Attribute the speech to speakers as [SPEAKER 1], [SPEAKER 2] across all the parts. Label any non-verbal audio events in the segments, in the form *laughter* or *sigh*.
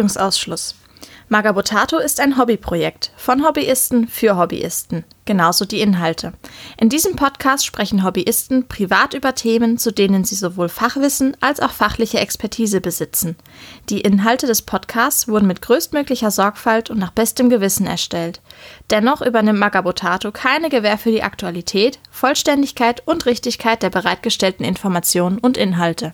[SPEAKER 1] Haftungsausschluss. Magabotato ist ein Hobbyprojekt von Hobbyisten für Hobbyisten, genauso die Inhalte. In diesem Podcast sprechen Hobbyisten privat über Themen, zu denen sie sowohl Fachwissen als auch fachliche Expertise besitzen. Die Inhalte des Podcasts wurden mit größtmöglicher Sorgfalt und nach bestem Gewissen erstellt. Dennoch übernimmt Magabotato keine Gewähr für die Aktualität, Vollständigkeit und Richtigkeit der bereitgestellten Informationen und Inhalte.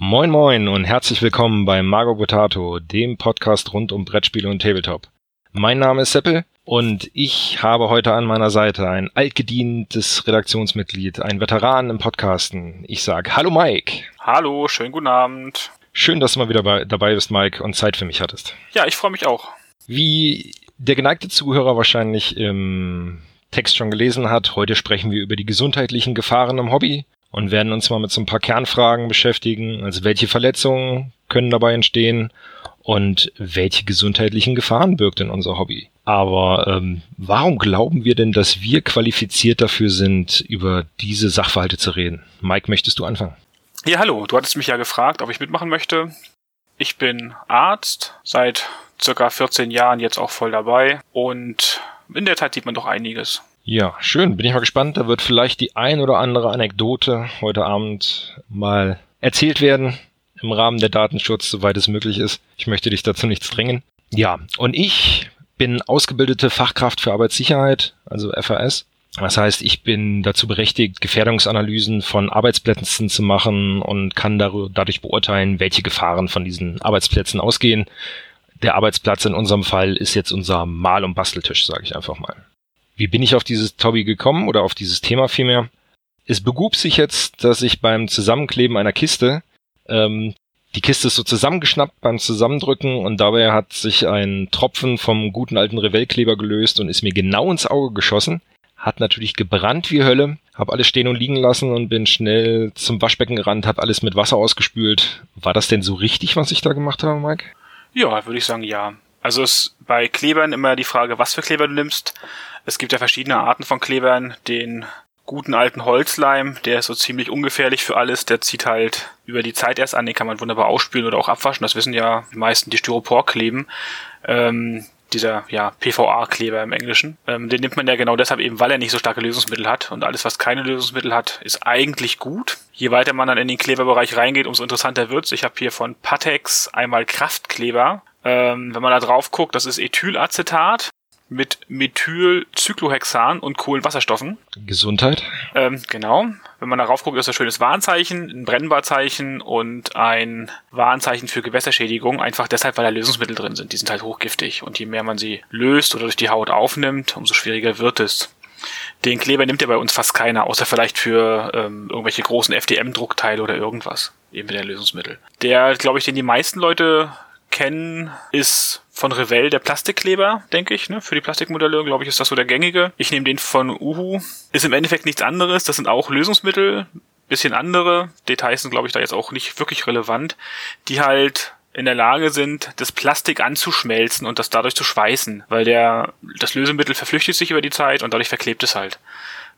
[SPEAKER 2] Moin moin und herzlich willkommen bei Margo Potato, dem Podcast rund um Brettspiele und Tabletop. Mein Name ist Seppel und ich habe heute an meiner Seite ein altgedientes Redaktionsmitglied, ein Veteran im Podcasten. Ich sag Hallo Mike.
[SPEAKER 3] Hallo, schönen guten Abend.
[SPEAKER 2] Schön, dass du mal wieder bei, dabei bist, Mike, und Zeit für mich hattest.
[SPEAKER 3] Ja, ich freue mich auch.
[SPEAKER 2] Wie der geneigte Zuhörer wahrscheinlich im Text schon gelesen hat, heute sprechen wir über die gesundheitlichen Gefahren im Hobby und werden uns mal mit so ein paar Kernfragen beschäftigen. Also welche Verletzungen können dabei entstehen und welche gesundheitlichen Gefahren birgt denn unser Hobby? Aber ähm, warum glauben wir denn, dass wir qualifiziert dafür sind, über diese Sachverhalte zu reden? Mike, möchtest du anfangen?
[SPEAKER 3] Ja, hallo. Du hattest mich ja gefragt, ob ich mitmachen möchte. Ich bin Arzt, seit circa 14 Jahren jetzt auch voll dabei und in der Zeit sieht man doch einiges.
[SPEAKER 2] Ja, schön. Bin ich mal gespannt. Da wird vielleicht die ein oder andere Anekdote heute Abend mal erzählt werden im Rahmen der Datenschutz, soweit es möglich ist. Ich möchte dich dazu nichts drängen. Ja, und ich bin ausgebildete Fachkraft für Arbeitssicherheit, also FAS. Das heißt, ich bin dazu berechtigt, Gefährdungsanalysen von Arbeitsplätzen zu machen und kann dadurch beurteilen, welche Gefahren von diesen Arbeitsplätzen ausgehen. Der Arbeitsplatz in unserem Fall ist jetzt unser Mal- und Basteltisch, sage ich einfach mal. Wie bin ich auf dieses Hobby gekommen oder auf dieses Thema vielmehr? Es begub sich jetzt, dass ich beim Zusammenkleben einer Kiste, ähm, die Kiste ist so zusammengeschnappt beim Zusammendrücken und dabei hat sich ein Tropfen vom guten alten Revellkleber gelöst und ist mir genau ins Auge geschossen. Hat natürlich gebrannt wie Hölle, hab alles stehen und liegen lassen und bin schnell zum Waschbecken gerannt, hab alles mit Wasser ausgespült. War das denn so richtig, was ich da gemacht habe, Mike?
[SPEAKER 3] Ja, würde ich sagen, ja. Also ist bei Klebern immer die Frage, was für Kleber du nimmst. Es gibt ja verschiedene Arten von Klebern. Den guten alten Holzleim, der ist so ziemlich ungefährlich für alles. Der zieht halt über die Zeit erst an. Den kann man wunderbar ausspülen oder auch abwaschen. Das wissen ja die meisten, die Styropor kleben. Ähm, dieser ja, PVA-Kleber im Englischen. Ähm, den nimmt man ja genau deshalb eben, weil er nicht so starke Lösungsmittel hat. Und alles, was keine Lösungsmittel hat, ist eigentlich gut. Je weiter man dann in den Kleberbereich reingeht, umso interessanter wird's. Ich habe hier von Patex einmal Kraftkleber. Ähm, wenn man da drauf guckt, das ist Ethylacetat mit Methylcyclohexan und Kohlenwasserstoffen.
[SPEAKER 2] Gesundheit.
[SPEAKER 3] Ähm, genau. Wenn man darauf guckt, ist das ein schönes Warnzeichen, ein Brennbarzeichen und ein Warnzeichen für Gewässerschädigung. Einfach deshalb, weil da Lösungsmittel drin sind. Die sind halt hochgiftig. Und je mehr man sie löst oder durch die Haut aufnimmt, umso schwieriger wird es. Den Kleber nimmt ja bei uns fast keiner, außer vielleicht für ähm, irgendwelche großen FDM-Druckteile oder irgendwas. Eben der Lösungsmittel. Der, glaube ich, den die meisten Leute kennen, ist von Revell der Plastikkleber, denke ich. Ne? Für die Plastikmodelle, glaube ich, ist das so der gängige. Ich nehme den von Uhu. Ist im Endeffekt nichts anderes. Das sind auch Lösungsmittel, bisschen andere. Details sind, glaube ich, da jetzt auch nicht wirklich relevant, die halt in der Lage sind, das Plastik anzuschmelzen und das dadurch zu schweißen, weil der das Lösemittel verflüchtigt sich über die Zeit und dadurch verklebt es halt.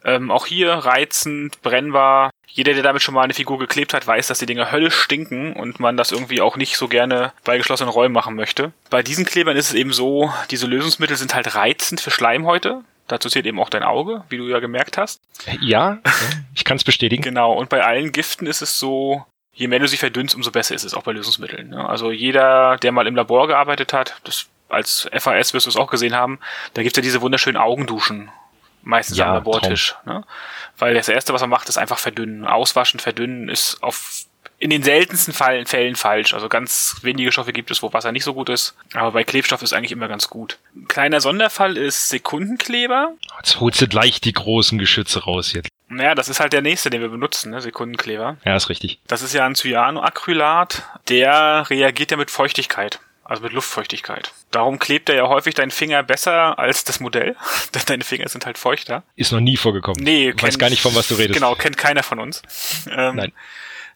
[SPEAKER 3] Ähm, auch hier reizend, brennbar. Jeder, der damit schon mal eine Figur geklebt hat, weiß, dass die Dinger höllisch stinken und man das irgendwie auch nicht so gerne bei geschlossenen Räumen machen möchte. Bei diesen Klebern ist es eben so, diese Lösungsmittel sind halt reizend für Schleimhäute. Dazu zählt eben auch dein Auge, wie du ja gemerkt hast.
[SPEAKER 2] Ja, ich kann es bestätigen.
[SPEAKER 3] genau, und bei allen Giften ist es so, je mehr du sie verdünnst, umso besser ist es, auch bei Lösungsmitteln. Ne? Also jeder, der mal im Labor gearbeitet hat, das als FAS wirst du es auch gesehen haben, da gibt's ja diese wunderschönen Augenduschen, meistens ja, am Labortisch. Ne? Weil das Erste, was man macht, ist einfach verdünnen. Auswaschen, verdünnen ist auf in den seltensten Fällen, Fällen falsch. Also ganz wenige Stoffe gibt es, wo Wasser nicht so gut ist. Aber bei Klebstoff ist eigentlich immer ganz gut. Kleiner Sonderfall ist Sekundenkleber.
[SPEAKER 2] Jetzt holst du gleich die großen Geschütze raus jetzt.
[SPEAKER 3] Naja, das ist halt der nächste, den wir benutzen, ne? Sekundenkleber.
[SPEAKER 2] Ja, ist richtig.
[SPEAKER 3] Das ist ja ein Cyanoacrylat. Der reagiert ja mit Feuchtigkeit also mit Luftfeuchtigkeit. Darum klebt er ja häufig dein Finger besser als das Modell, *laughs* denn deine Finger sind halt feuchter.
[SPEAKER 2] Ist noch nie vorgekommen. Nee, ich weiß gar nicht, von was du redest.
[SPEAKER 3] Genau, kennt keiner von uns.
[SPEAKER 2] Ähm, Nein.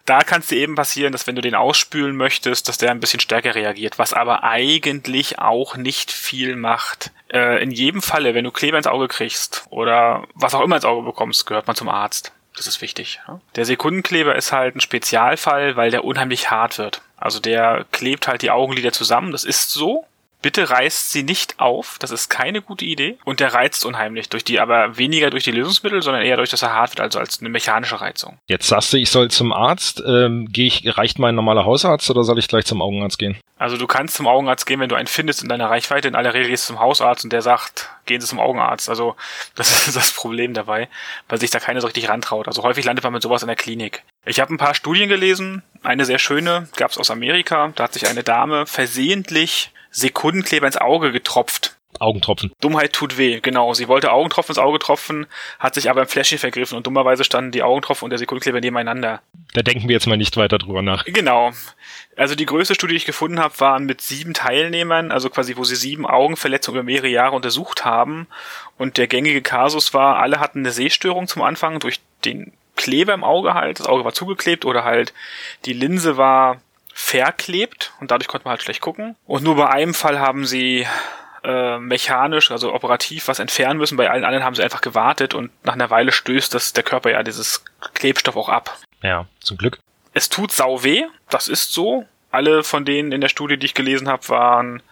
[SPEAKER 3] Da kann es dir eben passieren, dass wenn du den ausspülen möchtest, dass der ein bisschen stärker reagiert, was aber eigentlich auch nicht viel macht. Äh, in jedem Falle, wenn du Kleber ins Auge kriegst oder was auch immer ins Auge bekommst, gehört man zum Arzt. Das ist wichtig. Der Sekundenkleber ist halt ein Spezialfall, weil der unheimlich hart wird. Also der klebt halt die Augenlider zusammen, das ist so. Bitte reißt sie nicht auf, das ist keine gute Idee. Und der reizt unheimlich durch die, aber weniger durch die Lösungsmittel, sondern eher durch das er hart wird, also als eine mechanische Reizung.
[SPEAKER 2] Jetzt sagst du, ich soll zum Arzt. Ähm, Gehe ich, reicht mein normaler Hausarzt oder soll ich gleich zum Augenarzt gehen?
[SPEAKER 3] Also du kannst zum Augenarzt gehen, wenn du einen findest in deiner Reichweite. In aller Regel gehst du zum Hausarzt und der sagt, gehen Sie zum Augenarzt. Also *laughs* das ist das Problem dabei, weil sich da keiner so richtig rantraut. Also häufig landet man mit sowas in der Klinik. Ich habe ein paar Studien gelesen. Eine sehr schöne gab es aus Amerika. Da hat sich eine Dame versehentlich Sekundenkleber ins Auge getropft.
[SPEAKER 2] Augentropfen.
[SPEAKER 3] Dummheit tut weh, genau. Sie wollte Augentropfen ins Auge tropfen, hat sich aber im Fläschchen vergriffen und dummerweise standen die Augentropfen und der Sekundenkleber nebeneinander.
[SPEAKER 2] Da denken wir jetzt mal nicht weiter drüber nach.
[SPEAKER 3] Genau. Also die größte Studie, die ich gefunden habe, waren mit sieben Teilnehmern, also quasi wo sie sieben Augenverletzungen über mehrere Jahre untersucht haben. Und der gängige Kasus war, alle hatten eine Sehstörung zum Anfang durch den Kleber im Auge halt. Das Auge war zugeklebt oder halt die Linse war verklebt und dadurch konnte man halt schlecht gucken. Und nur bei einem Fall haben sie äh, mechanisch, also operativ was entfernen müssen. Bei allen anderen haben sie einfach gewartet und nach einer Weile stößt das der Körper ja dieses Klebstoff auch ab.
[SPEAKER 2] Ja, zum Glück.
[SPEAKER 3] Es tut sau weh, das ist so. Alle von denen in der Studie, die ich gelesen habe, waren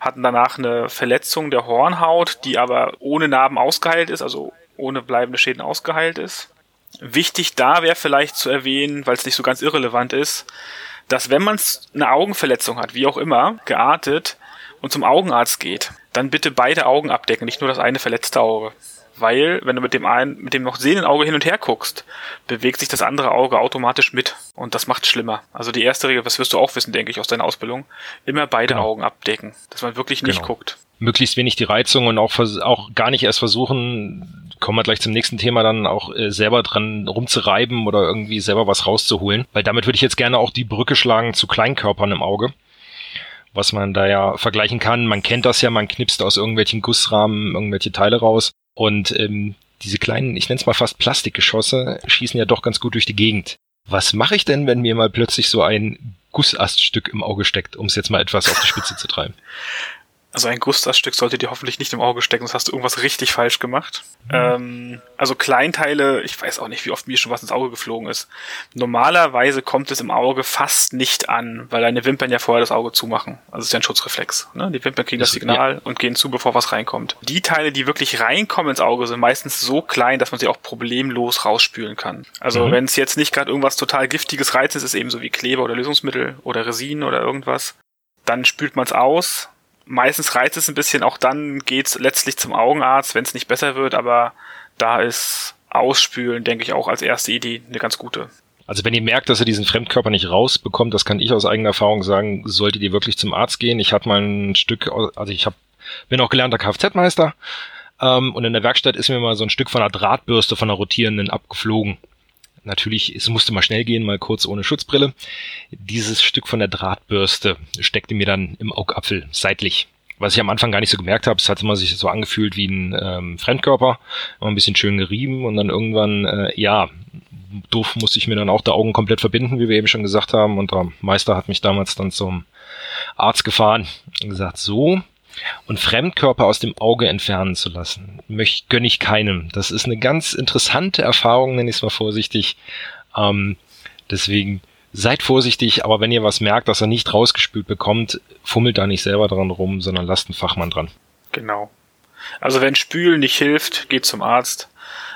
[SPEAKER 3] hatten danach eine Verletzung der Hornhaut, die aber ohne Narben ausgeheilt ist, also ohne bleibende Schäden ausgeheilt ist. Wichtig da wäre vielleicht zu erwähnen, weil es nicht so ganz irrelevant ist, dass wenn man eine Augenverletzung hat, wie auch immer, geartet und zum Augenarzt geht, dann bitte beide Augen abdecken, nicht nur das eine verletzte Auge. Weil, wenn du mit dem einen, mit dem noch sehenden Auge hin und her guckst, bewegt sich das andere Auge automatisch mit. Und das macht schlimmer. Also die erste Regel, das wirst du auch wissen, denke ich, aus deiner Ausbildung, immer beide genau. Augen abdecken, dass man wirklich nicht genau. guckt.
[SPEAKER 2] Möglichst wenig die Reizung und auch, auch gar nicht erst versuchen, kommen wir gleich zum nächsten Thema dann auch äh, selber dran rumzureiben oder irgendwie selber was rauszuholen. Weil damit würde ich jetzt gerne auch die Brücke schlagen zu Kleinkörpern im Auge. Was man da ja vergleichen kann. Man kennt das ja, man knipst aus irgendwelchen Gussrahmen irgendwelche Teile raus. Und ähm, diese kleinen, ich nenne es mal fast Plastikgeschosse, schießen ja doch ganz gut durch die Gegend. Was mache ich denn, wenn mir mal plötzlich so ein Gussaststück im Auge steckt, um es jetzt mal etwas auf die Spitze zu treiben? *laughs*
[SPEAKER 3] Also ein Gustavstück sollte dir hoffentlich nicht im Auge stecken, sonst hast du irgendwas richtig falsch gemacht. Mhm. Ähm, also Kleinteile, ich weiß auch nicht, wie oft mir schon was ins Auge geflogen ist. Normalerweise kommt es im Auge fast nicht an, weil deine Wimpern ja vorher das Auge zumachen. Also es ist ja ein Schutzreflex. Ne? Die Wimpern kriegen das, Signal ja. und gehen zu, bevor was reinkommt. Die Teile, die wirklich reinkommen ins Auge, sind meistens so klein, dass man sie auch problemlos rausspülen kann. Also mhm. wenn es jetzt nicht gerade irgendwas total giftiges Reiz ist, ist eben so wie Kleber oder Lösungsmittel oder Resin oder irgendwas, dann spült man es aus, meistens reizt es ein bisschen, auch dann geht's letztlich zum Augenarzt, wenn es nicht besser wird, aber da ist Ausspülen, denke ich, auch als erste Idee eine ganz gute.
[SPEAKER 2] Also wenn ihr merkt, dass ihr diesen Fremdkörper nicht rausbekommt, das kann ich aus eigener Erfahrung sagen, solltet ihr wirklich zum Arzt gehen. Ich hatte mal ein Stück, also ich hab, bin auch gelernter Kfz-Meister ähm, und in der Werkstatt ist mir mal so ein Stück von einer Drahtbürste von einer rotierenden abgeflogen. Natürlich, es musste mal schnell gehen, mal kurz ohne Schutzbrille. Dieses Stück von der Drahtbürste steckte mir dann im Augapfel seitlich. Was ich am Anfang gar nicht so gemerkt habe, es hat immer sich so angefühlt wie ein ähm, Fremdkörper, immer ein bisschen schön gerieben und dann irgendwann, äh, ja, doof musste ich mir dann auch die Augen komplett verbinden, wie wir eben schon gesagt haben. Und der Meister hat mich damals dann zum Arzt gefahren und gesagt, so, und Fremdkörper aus dem Auge entfernen zu lassen, möchte, gönne ich keinem. Das ist eine ganz interessante Erfahrung, nenne ich es mal vorsichtig. Ähm, deswegen seid vorsichtig, aber wenn ihr was merkt, dass er nicht rausgespült bekommt, fummelt da nicht selber dran rum, sondern lasst einen Fachmann dran.
[SPEAKER 3] Genau. Also wenn Spülen nicht hilft, geht zum Arzt.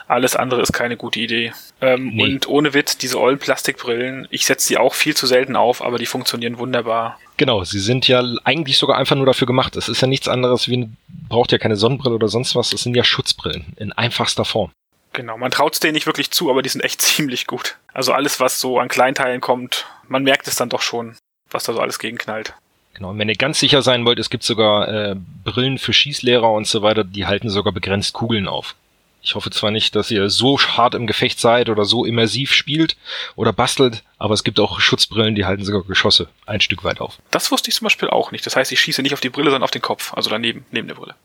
[SPEAKER 3] Alles andere ist keine gute Idee. Ähm, nee. Und ohne Witz, diese ollen Plastikbrillen, ich setze sie auch viel zu selten auf, aber die funktionieren wunderbar.
[SPEAKER 2] Genau, sie sind ja eigentlich sogar einfach nur dafür gemacht. Es ist ja nichts anderes wie, braucht ja keine Sonnenbrille oder sonst was, es sind ja Schutzbrillen in einfachster Form.
[SPEAKER 3] Genau, man traut es denen nicht wirklich zu, aber die sind echt *laughs* ziemlich gut. Also alles, was so an Kleinteilen kommt, man merkt es dann doch schon, was da so alles gegenknallt.
[SPEAKER 2] Genau, und wenn ihr ganz sicher sein wollt, es gibt sogar äh, Brillen für Schießlehrer und so weiter, die halten sogar begrenzt Kugeln auf. Ich hoffe zwar nicht, dass ihr so hart im Gefecht seid oder so immersiv spielt oder bastelt, aber es gibt auch Schutzbrillen, die halten sogar Geschosse ein Stück weit auf.
[SPEAKER 3] Das wusste ich zum Beispiel auch nicht. Das heißt, ich schieße nicht auf die Brille, sondern auf den Kopf, also daneben, neben der Brille.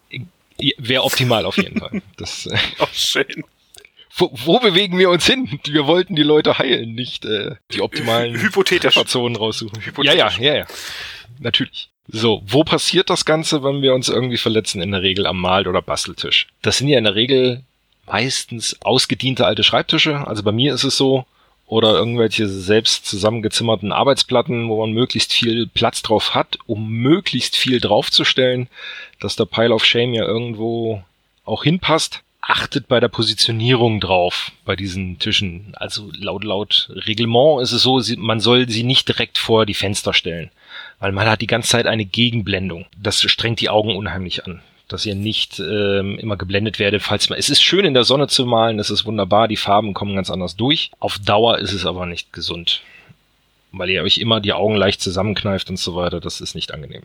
[SPEAKER 2] Wäre optimal auf jeden Fall. *laughs* Das,
[SPEAKER 3] äh, oh, schön.
[SPEAKER 2] Wo, wo bewegen wir uns hin? Wir wollten die Leute heilen, nicht äh, die optimalen. Zonen raussuchen. Ja, ja, ja, ja. Natürlich. So, wo passiert das Ganze, wenn wir uns irgendwie verletzen? In der Regel am Mal- oder Basteltisch. Das sind ja in der Regel meistens ausgediente alte Schreibtische. Also bei mir ist es so. oder irgendwelche selbst zusammengezimmerten Arbeitsplatten, wo man möglichst viel Platz drauf hat, um möglichst viel draufzustellen, dass der Pile of Shame ja irgendwo auch hinpasst. Achtet bei der Positionierung drauf bei diesen Tischen. Also laut laut Reglement ist es so, man soll sie nicht direkt vor die Fenster stellen, weil man hat die ganze Zeit eine Gegenblendung. Das strengt die Augen unheimlich an dass ihr nicht ähm, immer geblendet werdet, falls man. Es ist schön in der Sonne zu malen, es ist wunderbar, die Farben kommen ganz anders durch. Auf Dauer ist es aber nicht gesund. Weil ihr euch immer die Augen leicht zusammenkneift und so weiter, das ist nicht angenehm.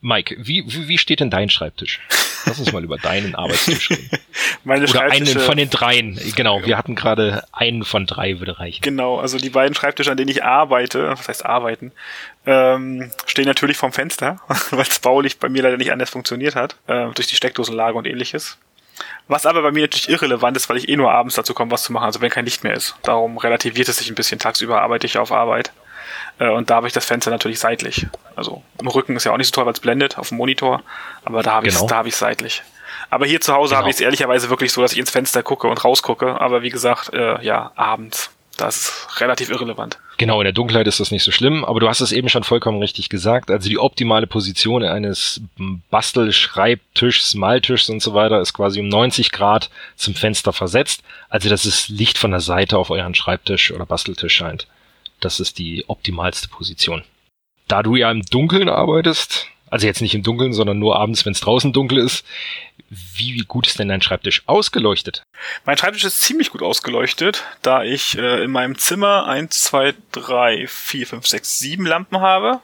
[SPEAKER 2] Mike, wie, wie, wie steht denn dein Schreibtisch? Lass uns mal über deinen Arbeitstisch reden. *laughs*
[SPEAKER 3] Meine
[SPEAKER 2] Oder einen von den dreien. Genau, wir hatten gerade einen von drei würde reichen.
[SPEAKER 3] Genau, also die beiden Schreibtische, an denen ich arbeite, was heißt arbeiten, ähm, stehen natürlich vorm Fenster, *laughs* weil es baulich bei mir leider nicht anders funktioniert hat, äh, durch die Steckdosenlage und ähnliches. Was aber bei mir natürlich irrelevant ist, weil ich eh nur abends dazu komme, was zu machen, also wenn kein Licht mehr ist. Darum relativiert es sich ein bisschen. Tagsüber arbeite ich auf Arbeit. Äh, und da habe ich das Fenster natürlich seitlich. Also im Rücken ist ja auch nicht so toll, weil es blendet auf dem Monitor, aber da habe ich genau. es seitlich. Aber hier zu Hause genau. habe ich es ehrlicherweise wirklich so, dass ich ins Fenster gucke und rausgucke. Aber wie gesagt, äh, ja, abends. Das ist relativ irrelevant.
[SPEAKER 2] Genau, in der Dunkelheit ist das nicht so schlimm, aber du hast es eben schon vollkommen richtig gesagt. Also die optimale Position eines Bastelschreibtischs, Maltischs und so weiter ist quasi um 90 Grad zum Fenster versetzt. Also dass es Licht von der Seite auf euren Schreibtisch oder Basteltisch scheint. Das ist die optimalste Position. Da du ja im Dunkeln arbeitest, also jetzt nicht im Dunkeln, sondern nur abends, wenn es draußen dunkel ist, wie gut ist denn dein Schreibtisch ausgeleuchtet?
[SPEAKER 3] Mein Schreibtisch ist ziemlich gut ausgeleuchtet, da ich äh, in meinem Zimmer 1, 2, 3, 4, 5, 6, 7 Lampen habe,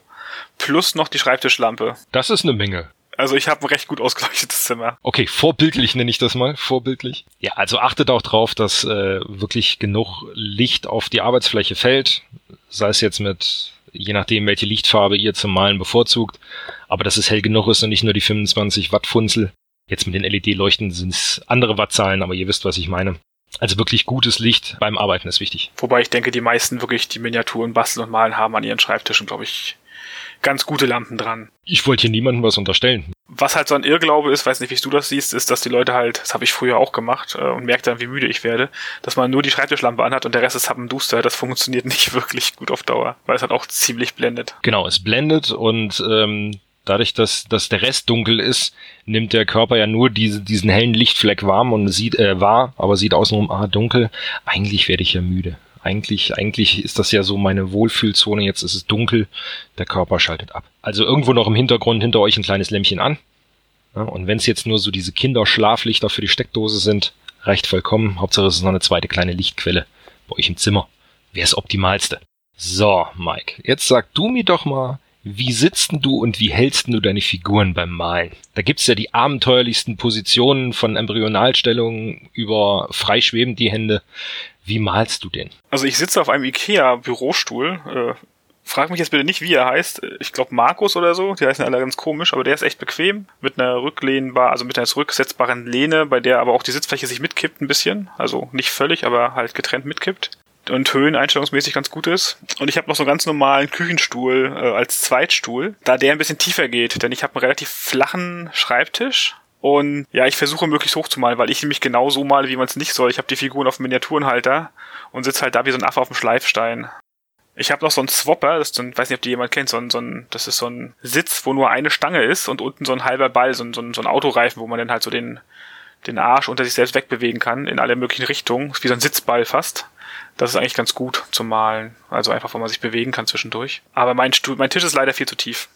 [SPEAKER 3] plus noch die Schreibtischlampe.
[SPEAKER 2] Das ist eine Menge.
[SPEAKER 3] Also ich habe ein recht gut ausgeleuchtetes Zimmer.
[SPEAKER 2] Okay, vorbildlich nenne ich das mal, vorbildlich. Ja, also achtet auch drauf, dass äh, wirklich genug Licht auf die Arbeitsfläche fällt, sei es jetzt mit, je nachdem, welche Lichtfarbe ihr zum Malen bevorzugt, aber dass es hell genug ist und nicht nur die 25 Watt Funzel. Jetzt mit den LED-Leuchten sind es andere Wattzahlen, aber ihr wisst, was ich meine. Also wirklich gutes Licht beim Arbeiten ist wichtig.
[SPEAKER 3] Wobei ich denke, die meisten wirklich die Miniaturen basteln und malen haben an ihren Schreibtischen, glaube ich, ganz gute Lampen dran.
[SPEAKER 2] Ich wollte hier niemandem was unterstellen.
[SPEAKER 3] Was halt so ein Irrglaube ist, weiß nicht, wie du das siehst, ist, dass die Leute halt, das habe ich früher auch gemacht äh, und merkt dann, wie müde ich werde, dass man nur die Schreibtischlampe anhat und der Rest ist Happenduster. Das funktioniert *laughs* nicht wirklich gut auf Dauer, weil es halt auch ziemlich blendet.
[SPEAKER 2] Genau, es blendet und ähm, dadurch, dass, dass der Rest dunkel ist, nimmt der Körper ja nur diese, diesen hellen Lichtfleck warm und sieht äh, wahr, aber sieht außenrum ah, dunkel. Eigentlich werde ich ja müde. Eigentlich, eigentlich ist das ja so meine Wohlfühlzone. Jetzt ist es dunkel, der Körper schaltet ab. Also irgendwo noch im Hintergrund hinter euch ein kleines Lämpchen an. Ja, und wenn es jetzt nur so diese Kinderschlaflichter für die Steckdose sind, reicht vollkommen. Hauptsache es ist noch eine zweite kleine Lichtquelle bei euch im Zimmer. Wäre das Optimalste. So, Mike, jetzt sag du mir doch mal, wie sitzt du und wie hältst du deine Figuren beim Malen? Da gibt's ja die abenteuerlichsten Positionen von Embryonalstellungen über freischwebend die Hände. Wie malst du denn?
[SPEAKER 3] Also ich sitze auf einem Ikea-Bürostuhl. Äh, frag mich jetzt bitte nicht, wie er heißt. Ich glaube Markus oder so. Die heißen alle ganz komisch, aber der ist echt bequem. Mit einer rücklehnbar, also mit einer zurücksetzbaren Lehne, bei der aber auch die Sitzfläche sich mitkippt ein bisschen. Also nicht völlig, aber halt getrennt mitkippt. Und höheneinstellungsmäßig ganz gut ist. Und ich habe noch so einen ganz normalen Küchenstuhl äh, als Zweitstuhl, da der ein bisschen tiefer geht, denn ich habe einen relativ flachen Schreibtisch und ja, ich versuche möglichst hoch zu malen, weil ich nämlich genau so male, wie man es nicht soll. Ich habe die Figuren auf dem Miniaturenhalter und sitze halt da wie so ein Affe auf dem Schleifstein. Ich habe noch so einen Swapper, das ist so ein, weiß nicht, ob die jemand kennt, so ein, so ein, das ist so ein Sitz, wo nur eine Stange ist und unten so ein halber Ball, so ein, so ein, so ein Autoreifen, wo man dann halt so den, den Arsch unter sich selbst wegbewegen kann, in alle möglichen Richtungen. Wie so ein Sitzball fast. Das ist eigentlich ganz gut zum Malen. Also einfach, wo man sich bewegen kann zwischendurch. Aber mein, Stuhl, mein Tisch ist leider viel zu tief.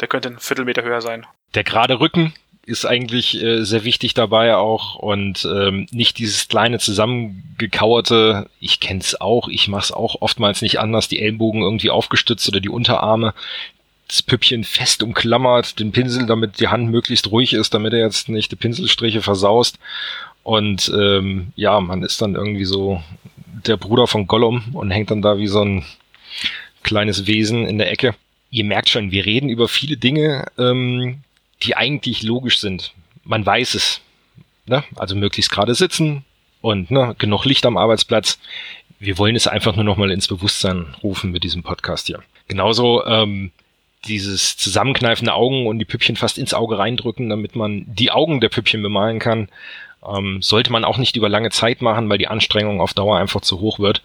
[SPEAKER 3] Der könnte ein Viertelmeter höher sein.
[SPEAKER 2] Der gerade Rücken ist eigentlich äh, sehr wichtig dabei auch und ähm, nicht dieses kleine zusammengekauerte, ich kenn's auch, ich mach's auch oftmals nicht anders, die Ellbogen irgendwie aufgestützt oder die Unterarme, das Püppchen fest umklammert, den Pinsel, damit die Hand möglichst ruhig ist, damit er jetzt nicht die Pinselstriche versaust und ähm, ja, man ist dann irgendwie so der Bruder von Gollum und hängt dann da wie so ein kleines Wesen in der Ecke. Ihr merkt schon, wir reden über viele Dinge, ähm, die eigentlich logisch sind. Man weiß es. Ne? Also möglichst gerade sitzen und ne, genug Licht am Arbeitsplatz. Wir wollen es einfach nur nochmal ins Bewusstsein rufen mit diesem Podcast hier. Genauso ähm, dieses zusammenkneifende Augen und die Püppchen fast ins Auge reindrücken, damit man die Augen der Püppchen bemalen kann. Ähm, sollte man auch nicht über lange Zeit machen, weil die Anstrengung auf Dauer einfach zu hoch wird.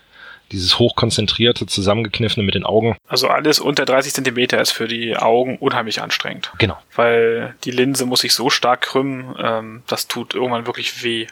[SPEAKER 2] Dieses hochkonzentrierte, zusammengekniffene mit den Augen.
[SPEAKER 3] Also alles unter 30 Zentimeter ist für die Augen unheimlich anstrengend.
[SPEAKER 2] Genau.
[SPEAKER 3] Weil die Linse muss sich so stark krümmen, ähm, das tut irgendwann wirklich weh.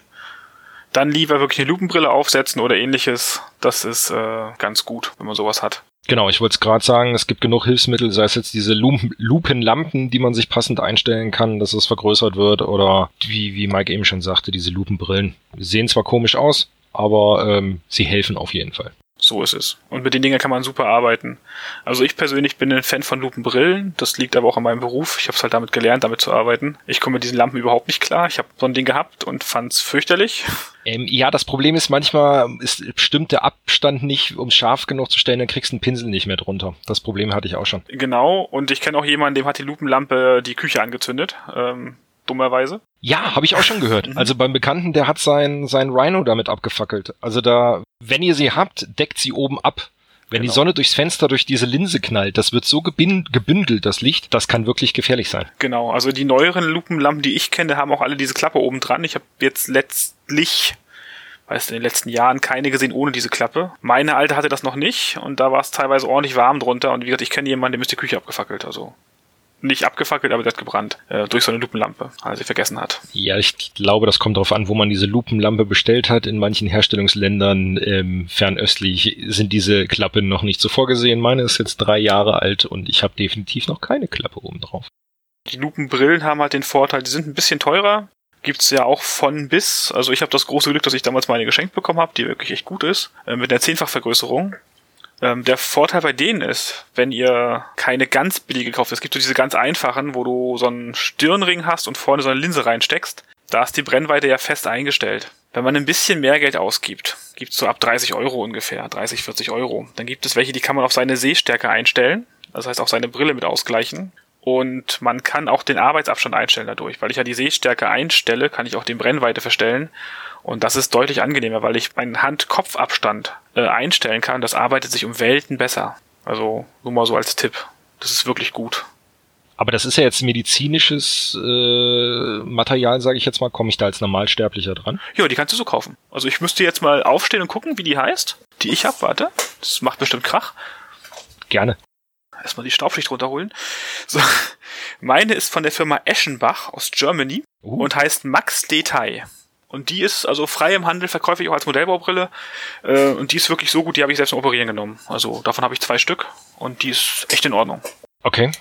[SPEAKER 3] Dann lieber wirklich eine Lupenbrille aufsetzen oder ähnliches. Das ist äh, ganz gut, wenn man sowas hat.
[SPEAKER 2] Genau, ich wollte es gerade sagen, es gibt genug Hilfsmittel, sei es jetzt diese Lupenlampen, die man sich passend einstellen kann, dass es vergrößert wird, oder wie, wie Mike eben schon sagte, diese Lupenbrillen. Die sehen zwar komisch aus, aber ähm, sie helfen auf jeden Fall.
[SPEAKER 3] So ist es. Und mit den Dingen kann man super arbeiten. Also ich persönlich bin ein Fan von Lupenbrillen. Das liegt aber auch an meinem Beruf. Ich habe es halt damit gelernt, damit zu arbeiten. Ich komme mit diesen Lampen überhaupt nicht klar. Ich habe so ein Ding gehabt und fand es fürchterlich.
[SPEAKER 2] Ähm, ja, das Problem ist manchmal ist stimmt der Abstand nicht, um scharf genug zu stellen, dann kriegst du einen Pinsel nicht mehr drunter. Das Problem hatte ich auch schon.
[SPEAKER 3] Genau. Und ich kenne auch jemanden, dem hat die Lupenlampe die Küche angezündet. Ähm, dummerweise.
[SPEAKER 2] Ja, habe ich auch schon gehört.
[SPEAKER 3] Mhm.
[SPEAKER 2] Also beim Bekannten, der hat sein, sein Rhino damit abgefackelt. Also da, wenn ihr sie habt, deckt sie oben ab. Wenn
[SPEAKER 3] Genau.
[SPEAKER 2] die Sonne durchs Fenster durch diese Linse knallt, das wird so gebündelt, das Licht, das kann wirklich gefährlich sein.
[SPEAKER 3] Genau, also die neueren Lupenlampen, die ich kenne, haben auch alle diese Klappe oben dran. Ich habe jetzt letztlich, weiß in den letzten Jahren keine gesehen ohne diese Klappe. Meine alte hatte das noch nicht und da war es teilweise ordentlich warm drunter. Und wie gesagt, ich kenne jemanden, dem ist die Küche abgefackelt. Also nicht abgefackelt, aber der hat gebrannt äh, durch so eine Lupenlampe, weil er sie vergessen hat.
[SPEAKER 2] Ja, ich glaube, das kommt darauf an, wo man diese Lupenlampe bestellt hat. In manchen Herstellungsländern ähm, fernöstlich sind diese Klappen noch nicht so vorgesehen. Meine ist jetzt drei Jahre alt und ich habe definitiv noch keine Klappe oben drauf.
[SPEAKER 3] Die Lupenbrillen haben halt den Vorteil, die sind ein bisschen teurer. Gibt's ja auch von bis. Also ich habe das große Glück, dass ich damals meine geschenkt bekommen habe, die wirklich echt gut ist, äh, mit einer Zehnfachvergrößerung. Ähm, der Vorteil bei denen ist, wenn ihr keine ganz billige kauft, es gibt so diese ganz einfachen, wo du so einen Stirnring hast und vorne so eine Linse reinsteckst, da ist die Brennweite ja fest eingestellt. Wenn man ein bisschen mehr Geld ausgibt, gibt's so ab 30 Euro ungefähr, 30, 40 Euro, dann gibt es welche, die kann man auf seine Sehstärke einstellen, das heißt auch seine Brille mit ausgleichen. Und man kann auch den Arbeitsabstand einstellen dadurch. Weil ich ja die Sehstärke einstelle, kann ich auch den Brennweite verstellen. Und das ist deutlich angenehmer, weil ich meinen Hand-Kopf-Abstand äh, einstellen kann. Das arbeitet sich um Welten besser. Also nur mal so als Tipp. Das ist wirklich gut.
[SPEAKER 2] Aber das ist ja jetzt medizinisches äh, Material, sage ich jetzt mal. Komme ich da als Normalsterblicher dran?
[SPEAKER 3] Ja, die kannst du so kaufen. Also ich müsste jetzt mal aufstehen und gucken, wie die heißt. Die ich hab, warte. Das macht bestimmt Krach.
[SPEAKER 2] Gerne.
[SPEAKER 3] Erstmal die Staubschicht runterholen. So. Meine ist von der Firma Eschenbach aus Germany
[SPEAKER 2] Uh.
[SPEAKER 3] und heißt Max Detail. Und die ist also frei im Handel, verkäuflich auch als Modellbaubrille. Äh, und die ist wirklich so gut, die habe ich selbst zum Operieren genommen. Also davon habe ich zwei Stück und die ist echt in Ordnung.
[SPEAKER 2] Okay.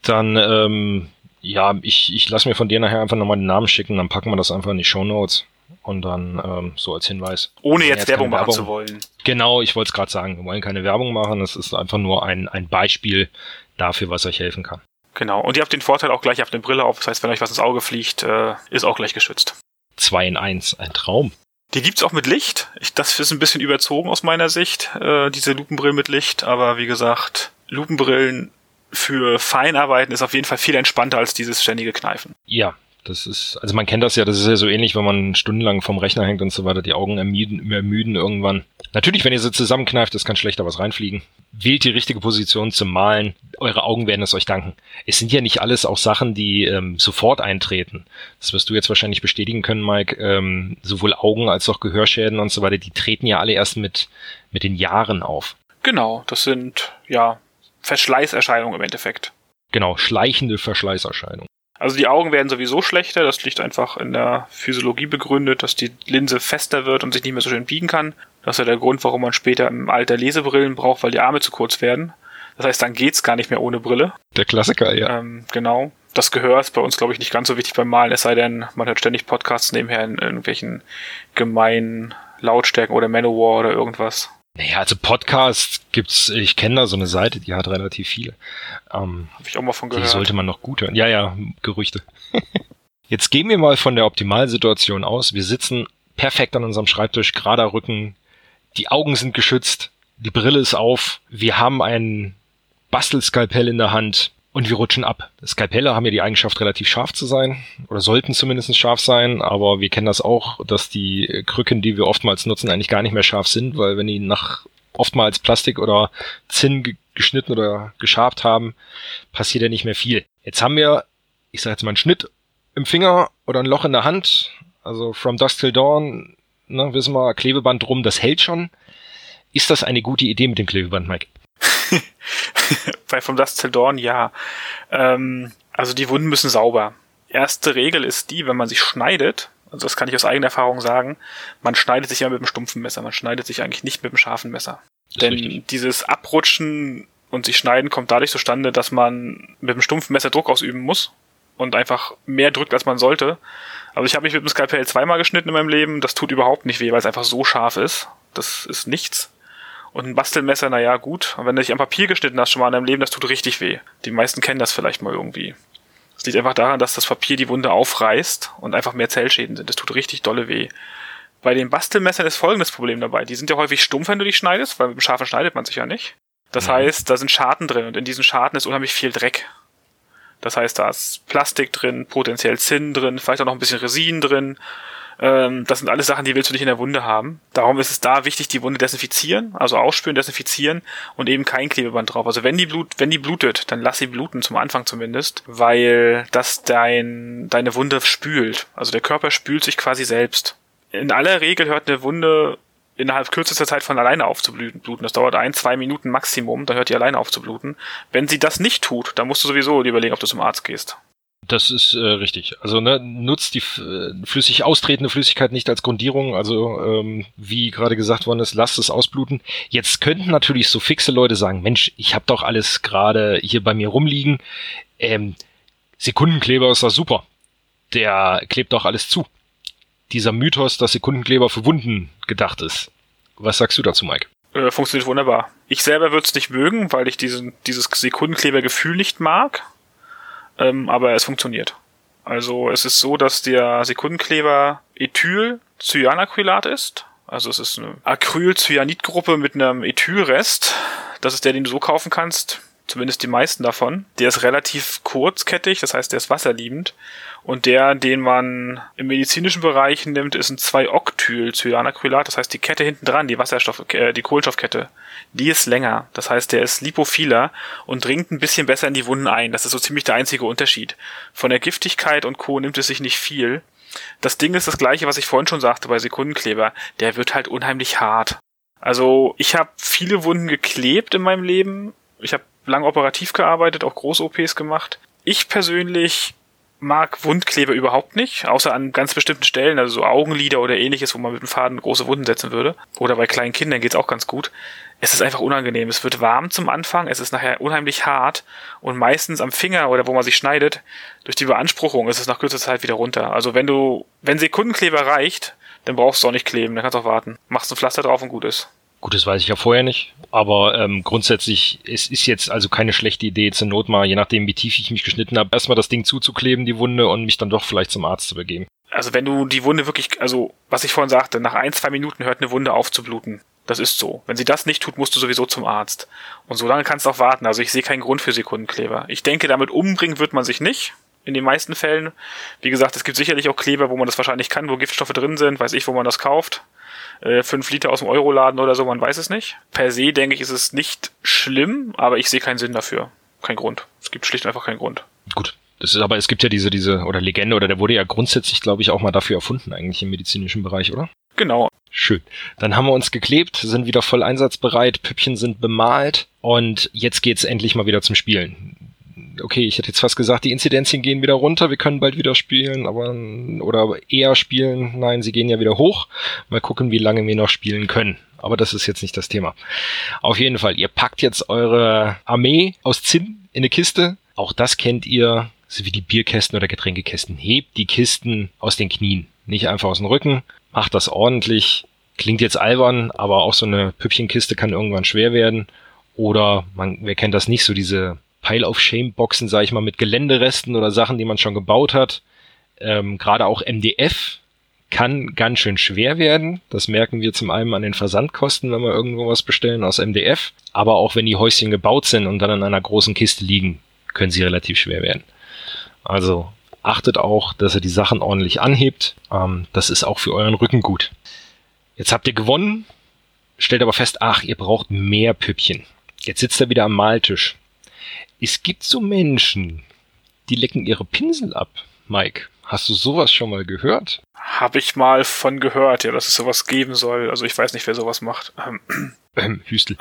[SPEAKER 2] Dann, ähm, ja, ich, ich lasse mir von dir nachher einfach nochmal den Namen schicken, dann packen wir das einfach in die Shownotes. Und dann ähm, so als Hinweis.
[SPEAKER 3] Ohne
[SPEAKER 2] Ja,
[SPEAKER 3] jetzt Werbung machen zu wollen.
[SPEAKER 2] Genau, ich wollte es gerade sagen. Wir wollen keine Werbung machen. Es ist einfach nur ein, ein Beispiel dafür, was euch helfen kann.
[SPEAKER 3] Genau. Und ihr habt den Vorteil auch gleich, habt eine Brille auf. Das heißt, wenn euch was ins Auge fliegt, äh, ist auch gleich geschützt.
[SPEAKER 2] Zwei in eins, ein Traum.
[SPEAKER 3] Die gibt's auch mit Licht. Ich, das ist ein bisschen überzogen aus meiner Sicht, äh, diese Lupenbrillen mit Licht. Aber wie gesagt, Lupenbrillen für Feinarbeiten ist auf jeden Fall viel entspannter als dieses ständige Kneifen.
[SPEAKER 2] Ja, das ist, also man kennt das ja, das ist ja so ähnlich, wenn man stundenlang vom Rechner hängt und so weiter, die Augen ermüden, ermüden irgendwann. Natürlich, wenn ihr sie zusammenkneift, es kann schlechter was reinfliegen. Wählt die richtige Position zum Malen. Eure Augen werden es euch danken. Es sind ja nicht alles auch Sachen, die ähm, sofort eintreten. Das wirst du jetzt wahrscheinlich bestätigen können, Mike. Ähm, sowohl Augen als auch Gehörschäden und so weiter, die treten ja alle erst mit, mit den Jahren auf.
[SPEAKER 3] Genau, das sind ja Verschleißerscheinungen im Endeffekt.
[SPEAKER 2] Genau, schleichende Verschleißerscheinungen.
[SPEAKER 3] Also die Augen werden sowieso schlechter, das liegt einfach in der Physiologie begründet, dass die Linse fester wird und sich nicht mehr so schön biegen kann. Das ist ja der Grund, warum man später im Alter Lesebrillen braucht, weil die Arme zu kurz werden. Das heißt, dann geht's gar nicht mehr ohne Brille.
[SPEAKER 2] Der Klassiker, ja.
[SPEAKER 3] Ähm, genau. Das Gehör ist bei uns, glaube ich, nicht ganz so wichtig beim Malen, es sei denn, man hört ständig Podcasts nebenher in irgendwelchen gemeinen Lautstärken oder Manowar oder irgendwas.
[SPEAKER 2] Naja, also Podcasts gibt's, ich kenne da so eine Seite, die hat relativ viele. Ähm,
[SPEAKER 3] Habe ich auch mal von
[SPEAKER 2] die
[SPEAKER 3] gehört.
[SPEAKER 2] sollte man noch gut hören. Ja, ja, Gerüchte. *laughs* Jetzt gehen wir mal von der Optimalsituation aus. Wir sitzen perfekt an unserem Schreibtisch, gerader Rücken, die Augen sind geschützt, die Brille ist auf, wir haben ein Bastelskalpell in der Hand und wir rutschen ab. Skalpelle haben ja die Eigenschaft, relativ scharf zu sein oder sollten zumindest scharf sein, aber wir kennen das auch, dass die Krücken, die wir oftmals nutzen, eigentlich gar nicht mehr scharf sind, weil wenn die nach oftmals Plastik oder Zinn ge geschnitten oder geschabt haben, passiert ja nicht mehr viel. Jetzt haben wir, ich sage jetzt mal einen Schnitt im Finger oder ein Loch in der Hand, also from dusk till dawn, ne, wissen wir, Klebeband drum, das hält schon. Ist das eine gute Idee mit dem Klebeband, Mike? *laughs*
[SPEAKER 3] Bei From Dust Till Dawn, ja. Ähm, also die Wunden müssen sauber. Erste Regel ist die, wenn man sich schneidet, also das kann ich aus eigener Erfahrung sagen, man schneidet sich ja mit dem stumpfen Messer, man schneidet sich eigentlich nicht mit dem scharfen Messer. Denn richtig. dieses Abrutschen und sich schneiden kommt dadurch zustande, dass man mit dem stumpfen Messer Druck ausüben muss und einfach mehr drückt, als man sollte. Also ich habe mich mit dem Skalpell zweimal geschnitten in meinem Leben, das tut überhaupt nicht weh, weil es einfach so scharf ist. Das ist nichts. Und ein Bastelmesser, naja, gut. Und wenn du dich am Papier geschnitten hast schon mal in deinem Leben, das tut richtig weh. Die meisten kennen das vielleicht mal irgendwie. Es liegt einfach daran, dass das Papier die Wunde aufreißt und einfach mehr Zellschäden sind. Das tut richtig dolle weh. Bei den Bastelmessern ist folgendes Problem dabei. Die sind ja häufig stumpf, wenn du die schneidest, weil mit dem Scharfen schneidet man sich ja nicht. Das mhm. heißt, da sind Scharten drin und in diesen Scharten ist unheimlich viel Dreck. Das heißt, da ist Plastik drin, potenziell Zinn drin, vielleicht auch noch ein bisschen Resin drin. Ähm, das sind alles Sachen, die willst du nicht in der Wunde haben. Darum ist es da wichtig, die Wunde desinfizieren, also ausspülen, desinfizieren und eben kein Klebeband drauf. Also wenn die Blut, wenn die blutet, dann lass sie bluten, zum Anfang zumindest, weil das dein, deine Wunde spült. Also der Körper spült sich quasi selbst. In aller Regel hört eine Wunde innerhalb kürzester Zeit von alleine aufzubluten. Das dauert ein, zwei Minuten Maximum, dann hört die alleine auf zu bluten. Wenn sie das nicht tut, dann musst du sowieso überlegen, ob du zum Arzt gehst.
[SPEAKER 2] Das ist äh, richtig. Also ne, nutzt die äh, flüssig austretende Flüssigkeit nicht als Grundierung. Also ähm, wie gerade gesagt worden ist, lasst es ausbluten. Jetzt könnten natürlich so fixe Leute sagen, Mensch, ich habe doch alles gerade hier bei mir rumliegen. Ähm, Sekundenkleber ist das super. Der klebt doch alles zu. Dieser Mythos, dass Sekundenkleber für Wunden gedacht ist. Was sagst du dazu, Mike?
[SPEAKER 3] Äh, funktioniert wunderbar. Ich selber würde es nicht mögen, weil ich diesen, dieses Sekundenklebergefühl nicht mag ähm, aber es funktioniert. Also es ist so, dass der Sekundenkleber Ethylcyanacrylat ist. Also es ist eine Acrylcyanidgruppe mit einem Ethylrest. Das ist der, den du so kaufen kannst. Zumindest die meisten davon. Der ist relativ kurzkettig, das heißt, der ist wasserliebend. Und der, den man im medizinischen Bereich nimmt, ist ein 2-Octyl-Cyanacrylat. Das heißt, die Kette hinten dran, die Wasserstoff, äh, die Kohlenstoffkette, die ist länger. Das heißt, der ist lipophiler und dringt ein bisschen besser in die Wunden ein. Das ist so ziemlich der einzige Unterschied. Von der Giftigkeit und Co. nimmt es sich nicht viel. Das Ding ist das gleiche, was ich vorhin schon sagte bei Sekundenkleber. Der wird halt unheimlich hart. Also ich habe viele Wunden geklebt in meinem Leben. Ich habe lang operativ gearbeitet, auch Groß-OPs gemacht. Ich persönlich mag Wundkleber überhaupt nicht, außer an ganz bestimmten Stellen, also so Augenlider oder ähnliches, wo man mit dem Faden große Wunden setzen würde. Oder bei kleinen Kindern geht's auch ganz gut. Es ist einfach unangenehm. Es wird warm zum Anfang, es ist nachher unheimlich hart und meistens am Finger oder wo man sich schneidet, durch die Beanspruchung ist es nach kurzer Zeit wieder runter. Also wenn du, wenn Sekundenkleber reicht, dann brauchst du auch nicht kleben, dann kannst du auch warten. Machst ein Pflaster drauf und gut ist.
[SPEAKER 2] Gut, das weiß ich ja vorher nicht. Aber ähm, grundsätzlich, es ist jetzt also keine schlechte Idee, zur Not mal, je nachdem wie tief ich mich geschnitten habe, erstmal das Ding zuzukleben, die Wunde, und mich dann doch vielleicht zum Arzt zu begeben.
[SPEAKER 3] Also wenn du die Wunde wirklich, also was ich vorhin sagte, nach ein, zwei Minuten hört eine Wunde auf zu bluten. Das ist so. Wenn sie das nicht tut, musst du sowieso zum Arzt. Und so lange kannst du auch warten. Also ich sehe keinen Grund für Sekundenkleber. Ich denke, damit umbringen wird man sich nicht. In den meisten Fällen. Wie gesagt, es gibt sicherlich auch Kleber, wo man das wahrscheinlich kann, wo Giftstoffe drin sind, weiß ich, wo man das kauft äh, 5 Liter aus dem Euroladen oder so, man weiß es nicht. Per se denke ich, ist es nicht schlimm, aber ich sehe keinen Sinn dafür. Kein Grund. Es gibt schlicht einfach keinen Grund.
[SPEAKER 2] Gut. Das ist aber, es gibt ja diese, diese, oder Legende, oder der wurde ja grundsätzlich, glaube ich, auch mal dafür erfunden, eigentlich im medizinischen Bereich, oder?
[SPEAKER 3] Genau.
[SPEAKER 2] Schön. Dann haben wir uns geklebt, sind wieder voll einsatzbereit, Püppchen sind bemalt und jetzt geht's endlich mal wieder zum Spielen okay, ich hätte jetzt fast gesagt, die Inzidenzien gehen wieder runter, wir können bald wieder spielen, aber oder eher spielen, nein, sie gehen ja wieder hoch. Mal gucken, wie lange wir noch spielen können. Aber das ist jetzt nicht das Thema. Auf jeden Fall, ihr packt jetzt eure Armee aus Zinn in eine Kiste. Auch das kennt ihr, so wie die Bierkästen oder Getränkekästen. Hebt die Kisten aus den Knien, nicht einfach aus dem Rücken. Macht das ordentlich. Klingt jetzt albern, aber auch so eine Püppchenkiste kann irgendwann schwer werden. Oder man, wer kennt das nicht, so diese Pile of Shame Boxen, sage ich mal, mit Geländeresten oder Sachen, die man schon gebaut hat. Ähm, Gerade auch MDF kann ganz schön schwer werden. Das merken wir zum einen an den Versandkosten, wenn wir irgendwo was bestellen aus MDF. Aber auch wenn die Häuschen gebaut sind und dann in einer großen Kiste liegen, können sie relativ schwer werden. Also achtet auch, dass ihr die Sachen ordentlich anhebt. Ähm, das ist auch für euren Rücken gut. Jetzt habt ihr gewonnen, stellt aber fest, ach, ihr braucht mehr Püppchen. Jetzt sitzt er wieder am Maltisch. Es gibt so Menschen, die lecken ihre Pinsel ab. Mike, hast du sowas schon mal gehört?
[SPEAKER 3] Habe ich mal von gehört, ja, dass es sowas geben soll. Also ich weiß nicht, wer sowas macht. Ähm,
[SPEAKER 2] Hüstel.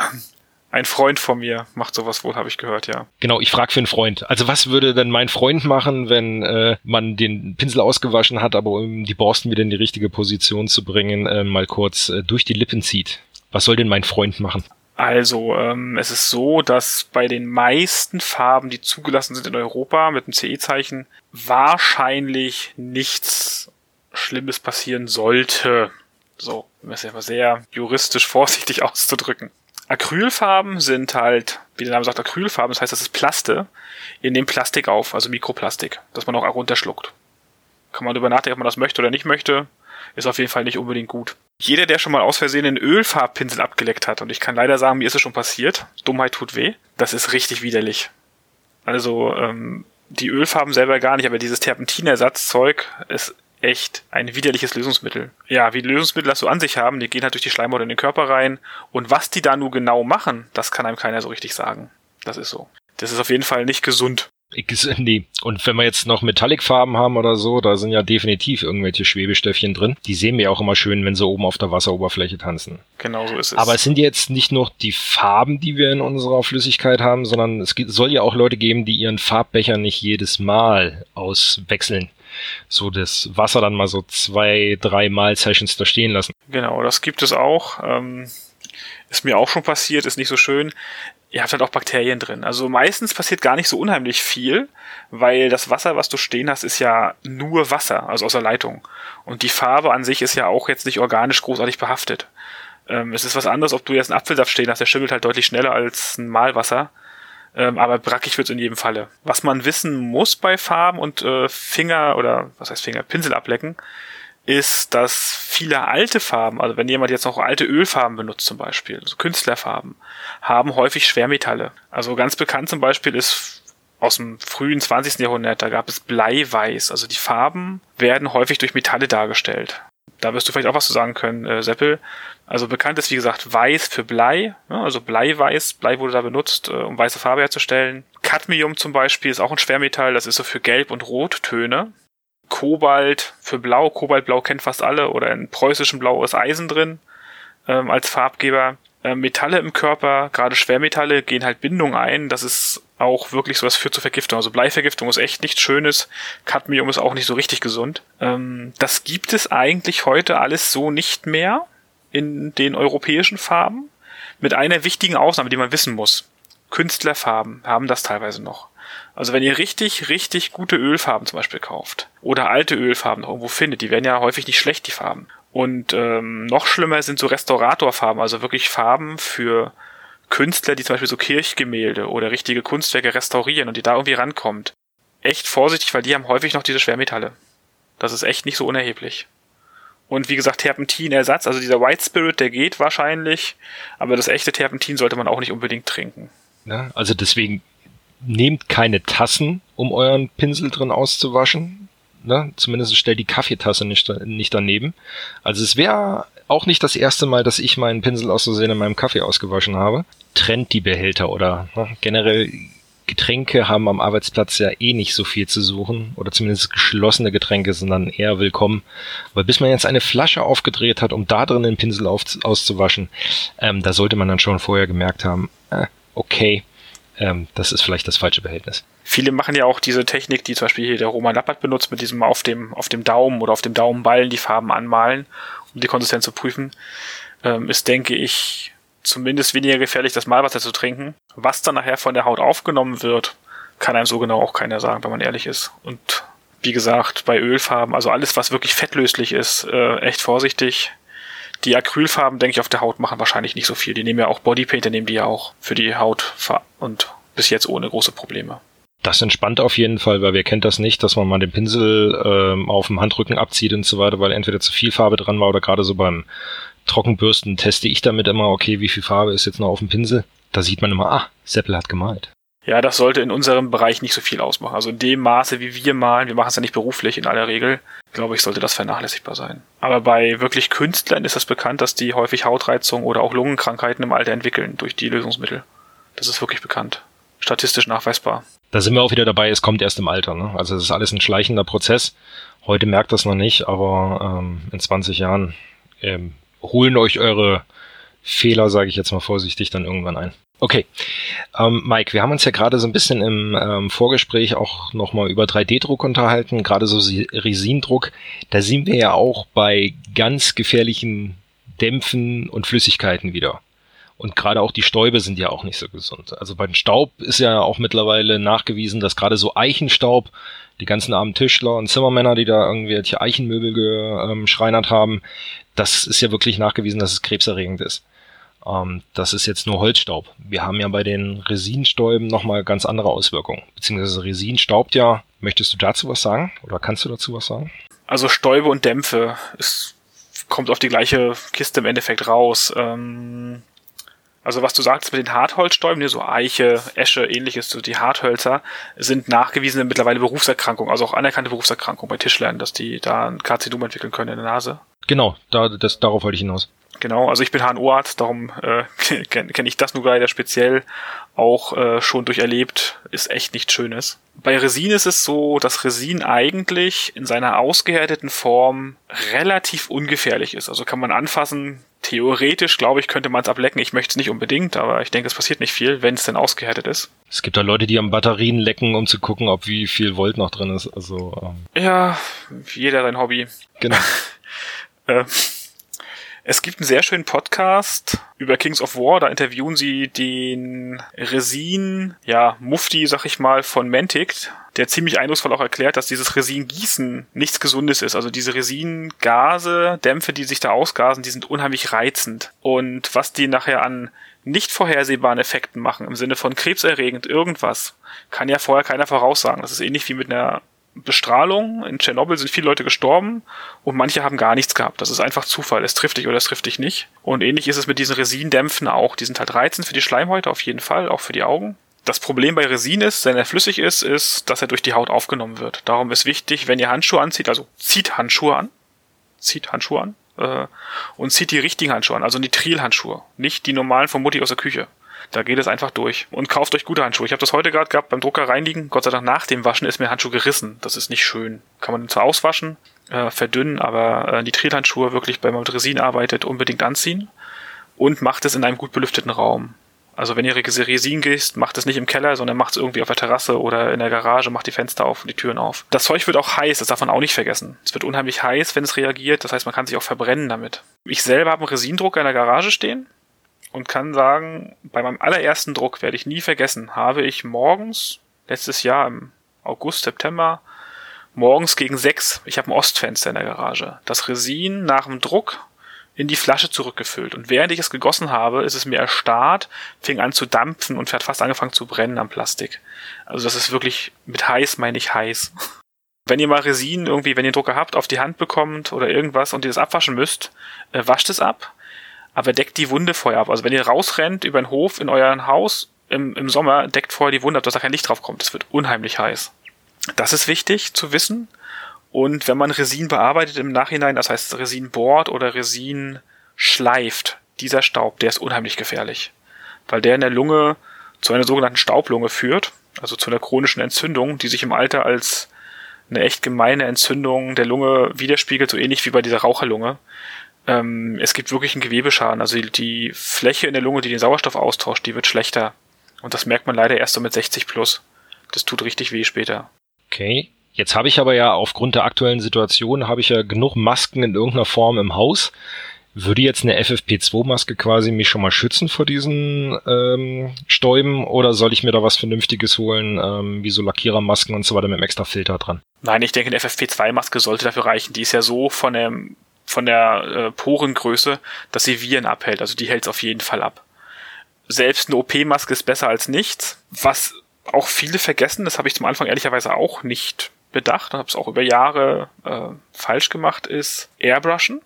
[SPEAKER 3] Ein Freund von mir macht sowas wohl, habe ich gehört, ja.
[SPEAKER 2] Genau, ich frage für einen Freund. Also was würde denn mein Freund machen, wenn äh, man den Pinsel ausgewaschen hat, aber um die Borsten wieder in die richtige Position zu bringen, äh, mal kurz äh, durch die Lippen zieht? Was soll denn mein Freund machen?
[SPEAKER 3] Also, ähm, es ist so, dass bei den meisten Farben, die zugelassen sind in Europa mit dem CE-Zeichen, wahrscheinlich nichts Schlimmes passieren sollte. So, um es ja sehr juristisch *laughs* vorsichtig auszudrücken. Acrylfarben sind halt, wie der Name sagt, Acrylfarben, das heißt, das ist Plaste, in dem Plastik auf, also Mikroplastik, das man auch runterschluckt. Kann man darüber nachdenken, ob man das möchte oder nicht möchte, ist auf jeden Fall nicht unbedingt gut. Jeder, der schon mal aus Versehen einen Ölfarbpinsel abgeleckt hat, und ich kann leider sagen, mir ist es schon passiert, Dummheit tut weh, das ist richtig widerlich. Also, ähm, die Ölfarben selber gar nicht, aber dieses Terpentinersatzzeug ist echt ein widerliches Lösungsmittel. Ja, wie Lösungsmittel das so an sich haben, die gehen halt durch die Schleimhaut in den Körper rein. Und was die da nun genau machen, das kann einem keiner so richtig sagen. Das ist so. Das ist auf jeden Fall nicht gesund.
[SPEAKER 2] Nee. Und wenn wir jetzt noch Metallicfarben haben oder so, da sind ja definitiv irgendwelche Schwebestöffchen drin. Die sehen wir auch immer schön, wenn sie oben auf der Wasseroberfläche tanzen.
[SPEAKER 3] Genau so ist es.
[SPEAKER 2] Aber es sind jetzt nicht nur die Farben, die wir in unserer Flüssigkeit haben, sondern es soll ja auch Leute geben, die ihren Farbbecher nicht jedes Mal auswechseln so das Wasser dann mal so zwei, drei Mal Sessions da stehen lassen.
[SPEAKER 3] Genau, das gibt es auch. Ähm, ist mir auch schon passiert, ist nicht so schön. Ihr habt halt auch Bakterien drin. Also meistens passiert gar nicht so unheimlich viel, weil das Wasser, was du stehen hast, ist ja nur Wasser, also aus der Leitung. Und die Farbe an sich ist ja auch jetzt nicht organisch großartig behaftet. Ähm, es ist was anderes, ob du jetzt einen Apfelsaft stehen hast, der schimmelt halt deutlich schneller als ein Malwasser. Ähm, aber brackig wird's in jedem Falle. Was man wissen muss bei Farben und äh, Finger oder was heißt Finger, Pinsel ablecken, ist, dass viele alte Farben, also wenn jemand jetzt noch alte Ölfarben benutzt zum Beispiel, also Künstlerfarben, haben häufig Schwermetalle. Also ganz bekannt zum Beispiel ist aus dem frühen 20. Jahrhundert, da gab es Bleiweiß. Also die Farben werden häufig durch Metalle dargestellt. Da wirst du vielleicht auch was zu sagen können, äh, Seppel. Also bekannt ist, wie gesagt, Weiß für Blei, ne? also Bleiweiß. Blei wurde da benutzt, äh, um weiße Farbe herzustellen. Cadmium zum Beispiel ist auch ein Schwermetall, das ist so für Gelb- und Rottöne. Kobalt für Blau, Kobaltblau kennt fast alle, oder in preußischem Blau ist Eisen drin ähm, als Farbgeber. Ähm, Metalle im Körper, gerade Schwermetalle, gehen halt Bindung ein. Das ist auch wirklich sowas führt zur Vergiftung. Also Bleivergiftung ist echt nichts Schönes. Cadmium ist auch nicht so richtig gesund. Ähm, das gibt es eigentlich heute alles so nicht mehr in den europäischen Farben. Mit einer wichtigen Ausnahme, die man wissen muss. Künstlerfarben haben das teilweise noch. Also wenn ihr richtig, richtig gute Ölfarben zum Beispiel kauft oder alte Ölfarben irgendwo findet, die werden ja häufig nicht schlecht, die Farben. Und ähm, noch schlimmer sind so Restauratorfarben, also wirklich Farben für Künstler, die zum Beispiel so Kirchgemälde oder richtige Kunstwerke restaurieren und die da irgendwie rankommt. Echt vorsichtig, weil die haben häufig noch diese Schwermetalle. Das ist echt nicht so unerheblich. Und wie gesagt, Terpentinersatz, also dieser White Spirit, der geht wahrscheinlich, aber das echte Terpentin sollte man auch nicht unbedingt trinken.
[SPEAKER 2] Ja, also deswegen nehmt keine Tassen, um euren Pinsel drin auszuwaschen. Ne? Zumindest stellt die Kaffeetasse nicht, nicht daneben. Also es wäre auch nicht das erste Mal, dass ich meinen Pinsel aus Versehen in meinem Kaffee ausgewaschen habe. Trennt die Behälter oder ne? generell Getränke haben am Arbeitsplatz ja eh nicht so viel zu suchen oder zumindest geschlossene Getränke sind dann eher willkommen. Weil bis man jetzt eine Flasche aufgedreht hat, um da drin den Pinsel auf, auszuwaschen, ähm, da sollte man dann schon vorher gemerkt haben, äh, okay, ähm, das ist vielleicht das falsche Behältnis.
[SPEAKER 3] Viele machen ja auch diese Technik, die zum Beispiel hier der Roman Lappert benutzt, mit diesem auf dem, auf dem Daumen oder auf dem Daumenballen die Farben anmalen, um die Konsistenz zu prüfen. Ähm, ist, denke ich, zumindest weniger gefährlich, das Malwasser zu trinken. Was dann nachher von der Haut aufgenommen wird, kann einem so genau auch keiner sagen, wenn man ehrlich ist. Und wie gesagt, bei Ölfarben, also alles, was wirklich fettlöslich ist, äh, echt vorsichtig. Die Acrylfarben, denke ich, auf der Haut machen wahrscheinlich nicht so viel. Die nehmen ja auch Bodypainter, nehmen die ja auch für die Haut und bis jetzt ohne große Probleme.
[SPEAKER 2] Das entspannt auf jeden Fall, weil wer kennt das nicht, dass man mal den Pinsel ähm, auf dem Handrücken abzieht und so weiter, weil entweder zu viel Farbe dran war oder gerade so beim Trockenbürsten teste ich damit immer, okay, wie viel Farbe ist jetzt noch auf dem Pinsel? Da sieht man immer, ah, Seppel hat gemalt.
[SPEAKER 3] Ja, das sollte in unserem Bereich nicht so viel ausmachen. Also in dem Maße, wie wir malen, wir machen es ja nicht beruflich in aller Regel, glaube ich, sollte das vernachlässigbar sein. Aber bei wirklich Künstlern ist es das bekannt, dass die häufig Hautreizung oder auch Lungenkrankheiten im Alter entwickeln durch die Lösungsmittel. Das ist wirklich bekannt. Statistisch nachweisbar.
[SPEAKER 2] Da sind wir auch wieder dabei, es kommt erst im Alter. Ne? Also es ist alles ein schleichender Prozess. Heute merkt das noch nicht, aber ähm, in 20 Jahren ähm, holen euch eure Fehler, sage ich jetzt mal vorsichtig, dann irgendwann ein. Okay, ähm, Mike, wir haben uns ja gerade so ein bisschen im ähm, Vorgespräch auch nochmal über 3D-Druck unterhalten, gerade so Resindruck. Da sind wir ja auch bei ganz gefährlichen Dämpfen und Flüssigkeiten wieder. Und gerade auch die Stäube sind ja auch nicht so gesund. Also beim Staub ist ja auch mittlerweile nachgewiesen, dass gerade so Eichenstaub, die ganzen armen Tischler und Zimmermänner, die da irgendwelche Eichenmöbel geschreinert haben, das ist ja wirklich nachgewiesen, dass es krebserregend ist. Ähm, das ist jetzt nur Holzstaub. Wir haben ja bei den Resinstäuben nochmal ganz andere Auswirkungen. Beziehungsweise Resin staubt ja. Möchtest du dazu was sagen? Oder kannst du dazu was sagen?
[SPEAKER 3] Also Stäube und Dämpfe. Es kommt auf die gleiche Kiste im Endeffekt raus. Ähm also was du sagst mit den Hartholzstäuben, so Eiche, Esche, ähnliches, so die Harthölzer, sind nachgewiesene mittlerweile Berufserkrankungen, also auch anerkannte Berufserkrankungen bei Tischlern, dass die da ein Karzinom entwickeln können in der Nase.
[SPEAKER 2] Genau, da, das, darauf wollte ich hinaus.
[SPEAKER 3] Genau, also ich bin HNO-Arzt, darum äh, *laughs* kenne kenn ich das nur leider speziell auch äh, schon durcherlebt, ist echt nichts Schönes. Bei Resin ist es so, dass Resin eigentlich in seiner ausgehärteten Form relativ ungefährlich ist. Also kann man anfassen, theoretisch, glaube ich, könnte man es ablecken. Ich möchte es nicht unbedingt, aber ich denke, es passiert nicht viel, wenn es denn ausgehärtet ist.
[SPEAKER 2] Es gibt da Leute, die am Batterien lecken, um zu gucken, ob wie viel Volt noch drin ist. Also
[SPEAKER 3] ähm. ja, jeder sein Hobby.
[SPEAKER 2] Genau. *laughs*
[SPEAKER 3] äh, es gibt einen sehr schönen Podcast über Kings of War, da interviewen sie den Resin, ja, Mufti, sag ich mal, von Mantic, der ziemlich eindrucksvoll auch erklärt, dass dieses Resin-Gießen nichts Gesundes ist. Also diese Resin-Gase, Dämpfe, die sich da ausgasen, die sind unheimlich reizend. Und was die nachher an nicht vorhersehbaren Effekten machen, im Sinne von krebserregend irgendwas, kann ja vorher keiner voraussagen. Das ist ähnlich wie mit einer Bestrahlung. In Tschernobyl sind viele Leute gestorben und manche haben gar nichts gehabt. Das ist einfach Zufall. Es trifft dich oder es trifft dich nicht. Und ähnlich ist es mit diesen Resindämpfen auch. Die sind halt reizend für die Schleimhäute auf jeden Fall, auch für die Augen. Das Problem bei Resin ist, wenn er flüssig ist, ist, dass er durch die Haut aufgenommen wird. Darum ist wichtig, wenn ihr Handschuhe anzieht, also zieht Handschuhe an, zieht Handschuhe an äh, und zieht die richtigen Handschuhe an, also Nitrilhandschuhe, nicht die normalen von Mutti aus der Küche. Da geht es einfach durch. Und kauft euch gute Handschuhe. Ich habe das heute gerade gehabt beim Drucker reinigen. Gott sei Dank nach dem Waschen ist mir Handschuh gerissen. Das ist nicht schön. Kann man zwar auswaschen, äh, verdünnen, aber äh, Nitrilhandschuhe wirklich, wenn man mit Resin arbeitet, unbedingt anziehen. Und macht es in einem gut belüfteten Raum. Also wenn ihr Resin gießt, macht es nicht im Keller, sondern macht es irgendwie auf der Terrasse oder in der Garage, macht die Fenster auf und die Türen auf. Das Zeug wird auch heiß, das darf man auch nicht vergessen. Es wird unheimlich heiß, wenn es reagiert, das heißt, man kann sich auch verbrennen damit. Ich selber habe einen Resindrucker in der Garage stehen und kann sagen, bei meinem allerersten Druck werde ich nie vergessen, habe ich morgens, letztes Jahr im August, September, morgens gegen sechs, ich habe ein Ostfenster in der Garage, das Resin nach dem Druck in die Flasche zurückgefüllt. Und während ich es gegossen habe, ist es mir erstarrt, fing an zu dampfen und hat fast angefangen zu brennen am Plastik. Also das ist wirklich, mit heiß meine ich heiß. *laughs* Wenn ihr mal Resin irgendwie, wenn ihr Drucker habt, auf die Hand bekommt oder irgendwas und ihr das abwaschen müsst, äh, wascht es ab aber deckt die Wunde vorher ab. Also wenn ihr rausrennt über den Hof in euer Haus im, im Sommer, deckt vorher die Wunde ab, dass da kein Licht drauf kommt. Das wird unheimlich heiß. Das ist wichtig zu wissen. Und wenn man Resin bearbeitet im Nachhinein, das heißt Resin bohrt oder Resin schleift, dieser Staub, der ist unheimlich gefährlich. Weil der in der Lunge zu einer sogenannten Staublunge führt, also zu einer chronischen Entzündung, die sich im Alter als eine echt gemeine Entzündung der Lunge widerspiegelt, so ähnlich wie bei dieser Raucherlunge ähm, es gibt wirklich einen Gewebeschaden. Also die, die Fläche in der Lunge, die den Sauerstoff austauscht, die wird schlechter. Und das merkt man leider erst so mit 60 plus. Das tut richtig weh später.
[SPEAKER 2] Okay. Jetzt habe ich aber ja aufgrund der aktuellen Situation habe ich ja genug Masken in irgendeiner Form im Haus. Würde jetzt eine FFP2-Maske quasi mich schon mal schützen vor diesen ähm, Stäuben oder soll ich mir da was Vernünftiges holen, ähm, wie so Lackierermasken und so weiter mit einem extra Filter dran?
[SPEAKER 3] Nein, ich denke, eine FFP2-Maske sollte dafür reichen. Die ist ja so von dem von der äh, Porengröße, dass sie Viren abhält. Also die hält es auf jeden Fall ab. Selbst eine OP-Maske ist besser als nichts. Was auch viele vergessen, das habe ich zum Anfang ehrlicherweise auch nicht bedacht und habe es auch über Jahre äh, falsch gemacht, ist Airbrushen.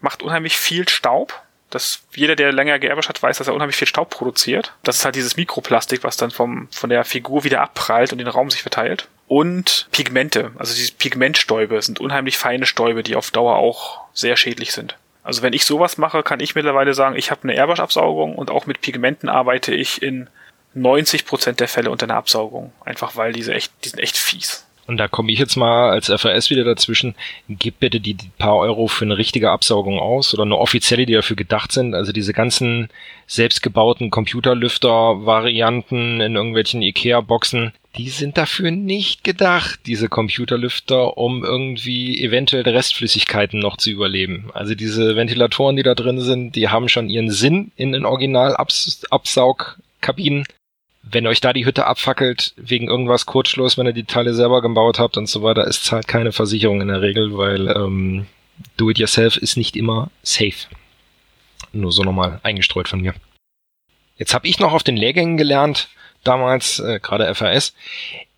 [SPEAKER 3] Macht unheimlich viel Staub. Das, jeder, der länger geairbrushed hat, weiß, dass er unheimlich viel Staub produziert. Das ist halt dieses Mikroplastik, was dann vom, von der Figur wieder abprallt und den Raum sich verteilt und Pigmente. Also diese Pigmentstäube sind unheimlich feine Stäube, die auf Dauer auch sehr schädlich sind. Also wenn ich sowas mache, kann ich mittlerweile sagen, ich habe eine Airbrush-Absaugung und auch mit Pigmenten arbeite ich in 90 Prozent der Fälle unter einer Absaugung. Einfach weil diese echt, die sind echt fies.
[SPEAKER 2] Und da komme ich jetzt mal als FAS wieder dazwischen, gib bitte die, die paar Euro für eine richtige Absaugung aus oder eine offizielle, die dafür gedacht sind. Also diese ganzen selbstgebauten Computerlüfter-Varianten in irgendwelchen Ikea-Boxen, die sind dafür nicht gedacht, diese Computerlüfter, um irgendwie eventuell Restflüssigkeiten noch zu überleben. Also diese Ventilatoren, die da drin sind, die haben schon ihren Sinn in den Original-Absaugkabinen wenn euch da die Hütte abfackelt wegen irgendwas Kurzschluss, wenn ihr die Teile selber gebaut habt und so weiter, es zahlt keine Versicherung in der Regel, weil ähm, Do-it-yourself ist nicht immer safe. Nur so nochmal eingestreut von mir. Jetzt habe ich noch auf den Lehrgängen gelernt, damals, äh, gerade FAS,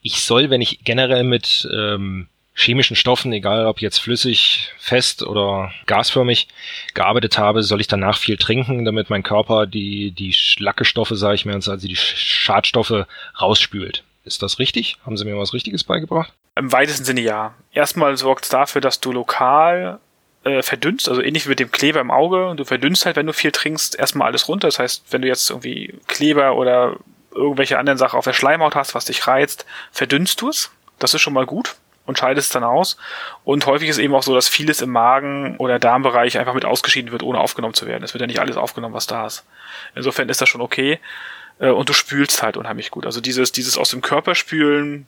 [SPEAKER 2] ich soll, wenn ich generell mit ähm, chemischen Stoffen, egal ob jetzt flüssig, fest oder gasförmig, gearbeitet habe, soll ich danach viel trinken, damit mein Körper die, die Schlackestoffe, sage ich mir, also die Schadstoffe rausspült. Ist das richtig? Haben Sie mir was Richtiges beigebracht?
[SPEAKER 3] Im weitesten Sinne ja. Erstmal sorgt es dafür, dass du lokal äh, verdünnst, also ähnlich wie mit dem Kleber im Auge. Du verdünnst halt, wenn du viel trinkst, erstmal alles runter. Das heißt, wenn du jetzt irgendwie Kleber oder irgendwelche anderen Sachen auf der Schleimhaut hast, was dich reizt, verdünnst du es. Das ist schon mal gut und scheidest es dann aus. Und häufig ist eben auch so, dass vieles im Magen- oder Darmbereich einfach mit ausgeschieden wird, ohne aufgenommen zu werden. Es wird ja nicht alles aufgenommen, was da ist. Insofern ist das schon okay. Äh, und du spülst halt unheimlich gut. Also dieses, dieses aus dem Körper spülen,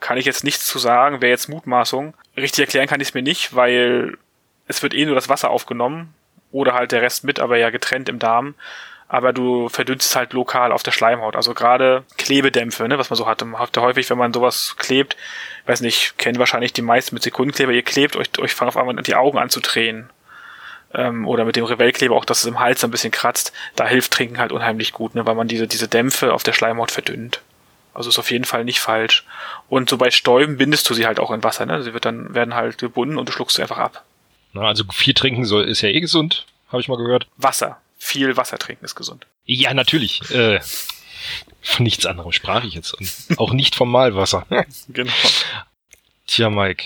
[SPEAKER 3] kann ich jetzt nichts zu sagen, wäre jetzt Mutmaßung. Richtig erklären kann ich es mir nicht, weil es wird eh nur das Wasser aufgenommen oder halt der Rest mit, aber ja getrennt im Darm aber du verdünnst halt lokal auf der Schleimhaut. Also gerade Klebedämpfe, ne, was man so hat. Habt ihr häufig, wenn man sowas klebt, weiß nicht, kennen wahrscheinlich die meisten mit Sekundenkleber, ihr klebt, euch, euch fangen auf einmal die Augen an zu drehen. Ähm, oder mit dem Revellkleber auch, dass es im Hals ein bisschen kratzt. Da hilft Trinken halt unheimlich gut, ne, weil man diese, diese Dämpfe auf der Schleimhaut verdünnt. Also ist auf jeden Fall nicht falsch. Und so bei Stäuben bindest du sie halt auch in Wasser, ne? Sie wird dann, werden halt gebunden und du schluckst sie einfach ab.
[SPEAKER 2] Na, also viel trinken soll, ist ja eh gesund, habe ich mal gehört.
[SPEAKER 3] Wasser viel Wasser trinken ist gesund.
[SPEAKER 2] Ja, natürlich. Äh, von nichts anderem sprach ich jetzt. Und auch nicht vom Malwasser. *laughs* genau. Tja, Mike.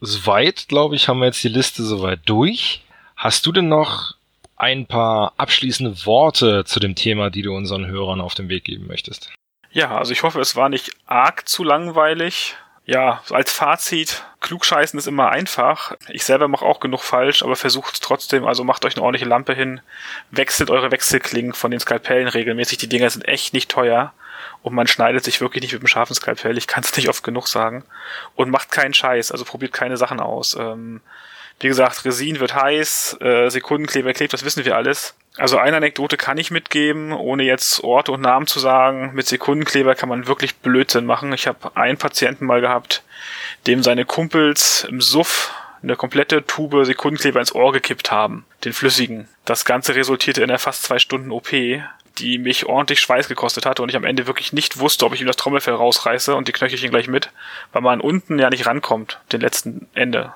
[SPEAKER 2] Soweit, glaube ich, haben wir jetzt die Liste soweit durch. Hast du denn noch ein paar abschließende Worte zu dem Thema, die du unseren Hörern auf den Weg geben möchtest?
[SPEAKER 3] Ja, also ich hoffe, es war nicht arg zu langweilig ja, als Fazit, klugscheißen ist immer einfach. Ich selber mache auch genug falsch, aber versucht trotzdem. Also macht euch eine ordentliche Lampe hin, wechselt eure Wechselklingen von den Skalpellen regelmäßig. Die Dinger sind echt nicht teuer und man schneidet sich wirklich nicht mit einem scharfen Skalpell. Ich kann es *laughs* nicht oft genug sagen. Und macht keinen Scheiß, also probiert keine Sachen aus. Ähm, wie gesagt, Resin wird heiß, äh, Sekundenkleber klebt, das wissen wir alles. Also eine Anekdote kann ich mitgeben, ohne jetzt Orte und Namen zu sagen. Mit Sekundenkleber kann man wirklich Blödsinn machen. Ich habe einen Patienten mal gehabt, dem seine Kumpels im Suff eine komplette Tube Sekundenkleber ins Ohr gekippt haben, den flüssigen. Das Ganze resultierte in einer fast zwei Stunden OP, die mich ordentlich Schweiß gekostet hatte und ich am Ende wirklich nicht wusste, ob ich ihm das Trommelfell rausreiße und die Knöchelchen gleich mit, weil man unten ja nicht rankommt, den letzten Ende.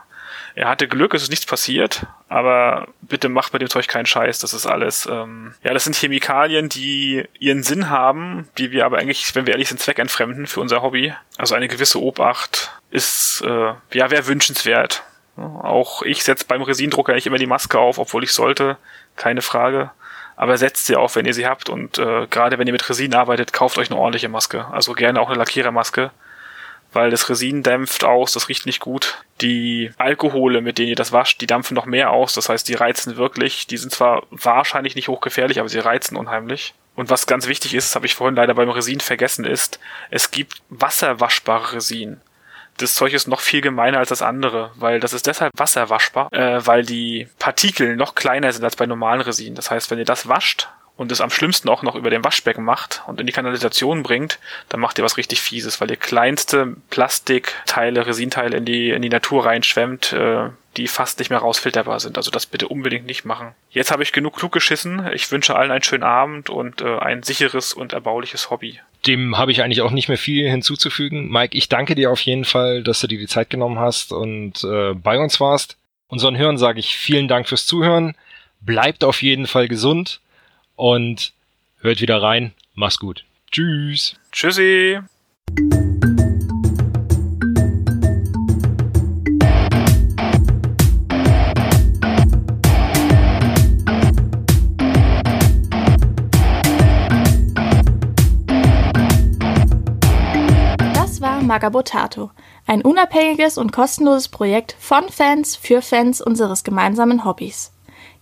[SPEAKER 3] Er hatte Glück, es ist nichts passiert, aber bitte macht bei dem Zeug keinen Scheiß. Das ist alles, ähm, ja, das sind Chemikalien, die ihren Sinn haben, die wir aber eigentlich, wenn wir ehrlich sind, zweckentfremden für unser Hobby. Also eine gewisse Obacht ist, äh, ja, wäre wünschenswert. Auch ich setze beim Resindrucker nicht immer die Maske auf, obwohl ich sollte, keine Frage. Aber setzt sie auf, wenn ihr sie habt. Und äh, gerade wenn ihr mit Resin arbeitet, kauft euch eine ordentliche Maske. Also gerne auch eine Lackierermaske weil das Resin dämpft aus, das riecht nicht gut. Die Alkohole, mit denen ihr das wascht, die dampfen noch mehr aus, das heißt, die reizen wirklich. Die sind zwar wahrscheinlich nicht hochgefährlich, aber sie reizen unheimlich. Und was ganz wichtig ist, habe ich vorhin leider beim Resin vergessen, ist, es gibt wasserwaschbare Resin. Das Zeug ist noch viel gemeiner als das andere, weil das ist deshalb wasserwaschbar, äh, weil die Partikel noch kleiner sind als bei normalen Resin. Das heißt, wenn ihr das wascht, und es am schlimmsten auch noch über dem Waschbecken macht und in die Kanalisation bringt, dann macht ihr was richtig Fieses, weil ihr kleinste Plastikteile, Resinteile in die, in die Natur reinschwemmt, äh, die fast nicht mehr rausfilterbar sind. Also das bitte unbedingt nicht machen. Jetzt habe ich genug klug geschissen. Ich wünsche allen einen schönen Abend und äh, ein sicheres und erbauliches Hobby.
[SPEAKER 2] Dem habe ich eigentlich auch nicht mehr viel hinzuzufügen. Mike, ich danke dir auf jeden Fall, dass du dir die Zeit genommen hast und äh, bei uns warst. Unseren Hörern sage ich vielen Dank fürs Zuhören. Bleibt auf jeden Fall gesund und hört wieder rein. Mach's gut. Tschüss.
[SPEAKER 3] Tschüssi.
[SPEAKER 1] Das war war Magabotato, ein unabhängiges und kostenloses Projekt von Fans für Fans unseres gemeinsamen Hobbys.